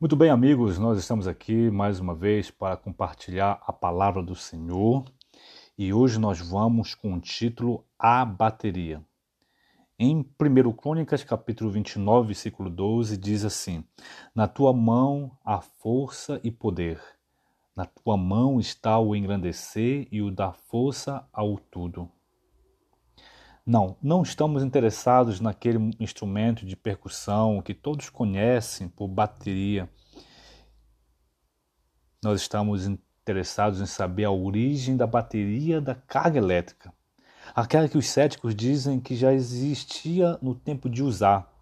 Muito bem, amigos, nós estamos aqui mais uma vez para compartilhar a palavra do Senhor e hoje nós vamos com o título A Bateria. Em 1 Crônicas, capítulo 29, versículo 12, diz assim: Na tua mão há força e poder, na tua mão está o engrandecer e o dar força ao tudo. Não, não estamos interessados naquele instrumento de percussão que todos conhecem por bateria. Nós estamos interessados em saber a origem da bateria da carga elétrica. Aquela que os céticos dizem que já existia no tempo de usar.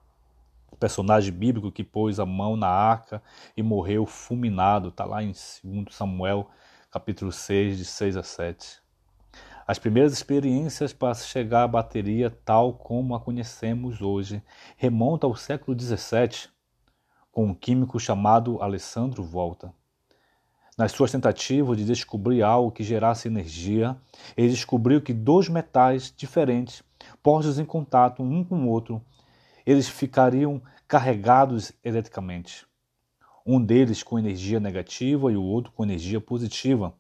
O personagem bíblico que pôs a mão na arca e morreu fulminado, está lá em 2 Samuel, capítulo 6, de 6 a 7. As primeiras experiências para chegar à bateria tal como a conhecemos hoje remontam ao século XVII, com um químico chamado Alessandro Volta. Nas suas tentativas de descobrir algo que gerasse energia, ele descobriu que dois metais diferentes, postos em contato um com o outro, eles ficariam carregados eletricamente. Um deles com energia negativa e o outro com energia positiva.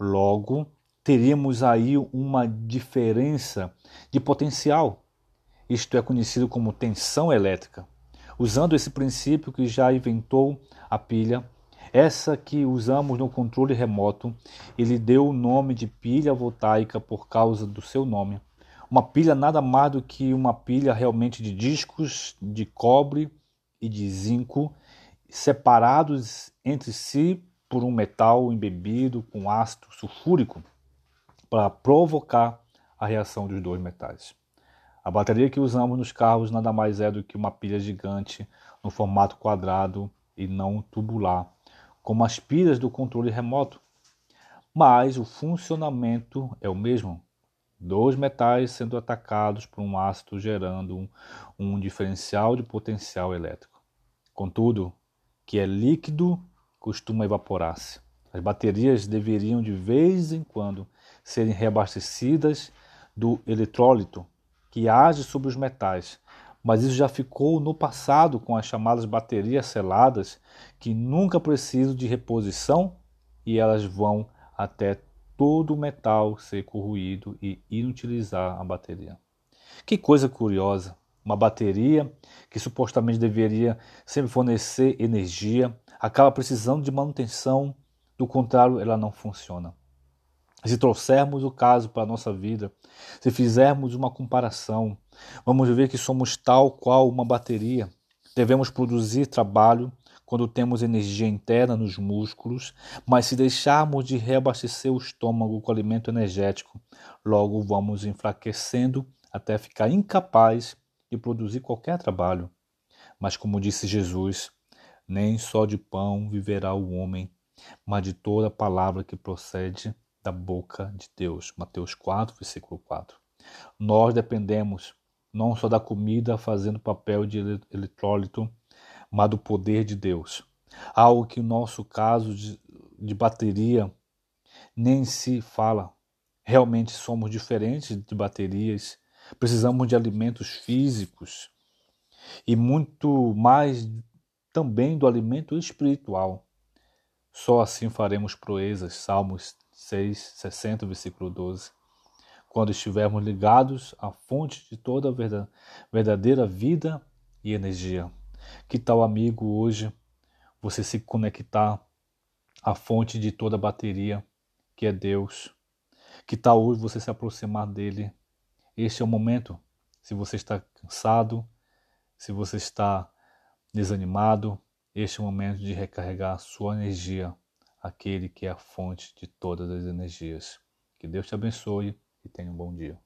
Logo, teríamos aí uma diferença de potencial. Isto é conhecido como tensão elétrica. Usando esse princípio que já inventou a pilha, essa que usamos no controle remoto, ele deu o nome de pilha voltaica por causa do seu nome. Uma pilha nada mais do que uma pilha realmente de discos de cobre e de zinco separados entre si por um metal embebido com ácido sulfúrico para provocar a reação dos dois metais. A bateria que usamos nos carros nada mais é do que uma pilha gigante no formato quadrado e não tubular, como as pilhas do controle remoto. Mas o funcionamento é o mesmo. Dois metais sendo atacados por um ácido gerando um, um diferencial de potencial elétrico. Contudo, que é líquido costuma evaporar-se. As baterias deveriam de vez em quando serem reabastecidas do eletrólito que age sobre os metais, mas isso já ficou no passado com as chamadas baterias seladas que nunca precisam de reposição e elas vão até todo o metal ser corroído e inutilizar a bateria. Que coisa curiosa! Uma bateria que supostamente deveria sempre fornecer energia acaba precisando de manutenção, do contrário, ela não funciona. Se trouxermos o caso para a nossa vida, se fizermos uma comparação, vamos ver que somos tal qual uma bateria. Devemos produzir trabalho quando temos energia interna nos músculos, mas se deixarmos de reabastecer o estômago com alimento energético, logo vamos enfraquecendo até ficar incapaz de produzir qualquer trabalho. Mas, como disse Jesus, nem só de pão viverá o homem, mas de toda palavra que procede da boca de Deus. Mateus 4, versículo 4. Nós dependemos não só da comida fazendo papel de eletrólito, mas do poder de Deus. Algo que no nosso caso de, de bateria nem se fala. Realmente somos diferentes de baterias, precisamos de alimentos físicos e muito mais também do alimento espiritual. Só assim faremos proezas. Salmos 6, 60, versículo 12. Quando estivermos ligados à fonte de toda a verdadeira vida e energia. Que tal, amigo, hoje você se conectar à fonte de toda a bateria, que é Deus? Que tal hoje você se aproximar dele? Este é o momento. Se você está cansado, se você está desanimado, este é o momento de recarregar a sua energia aquele que é a fonte de todas as energias. Que Deus te abençoe e tenha um bom dia.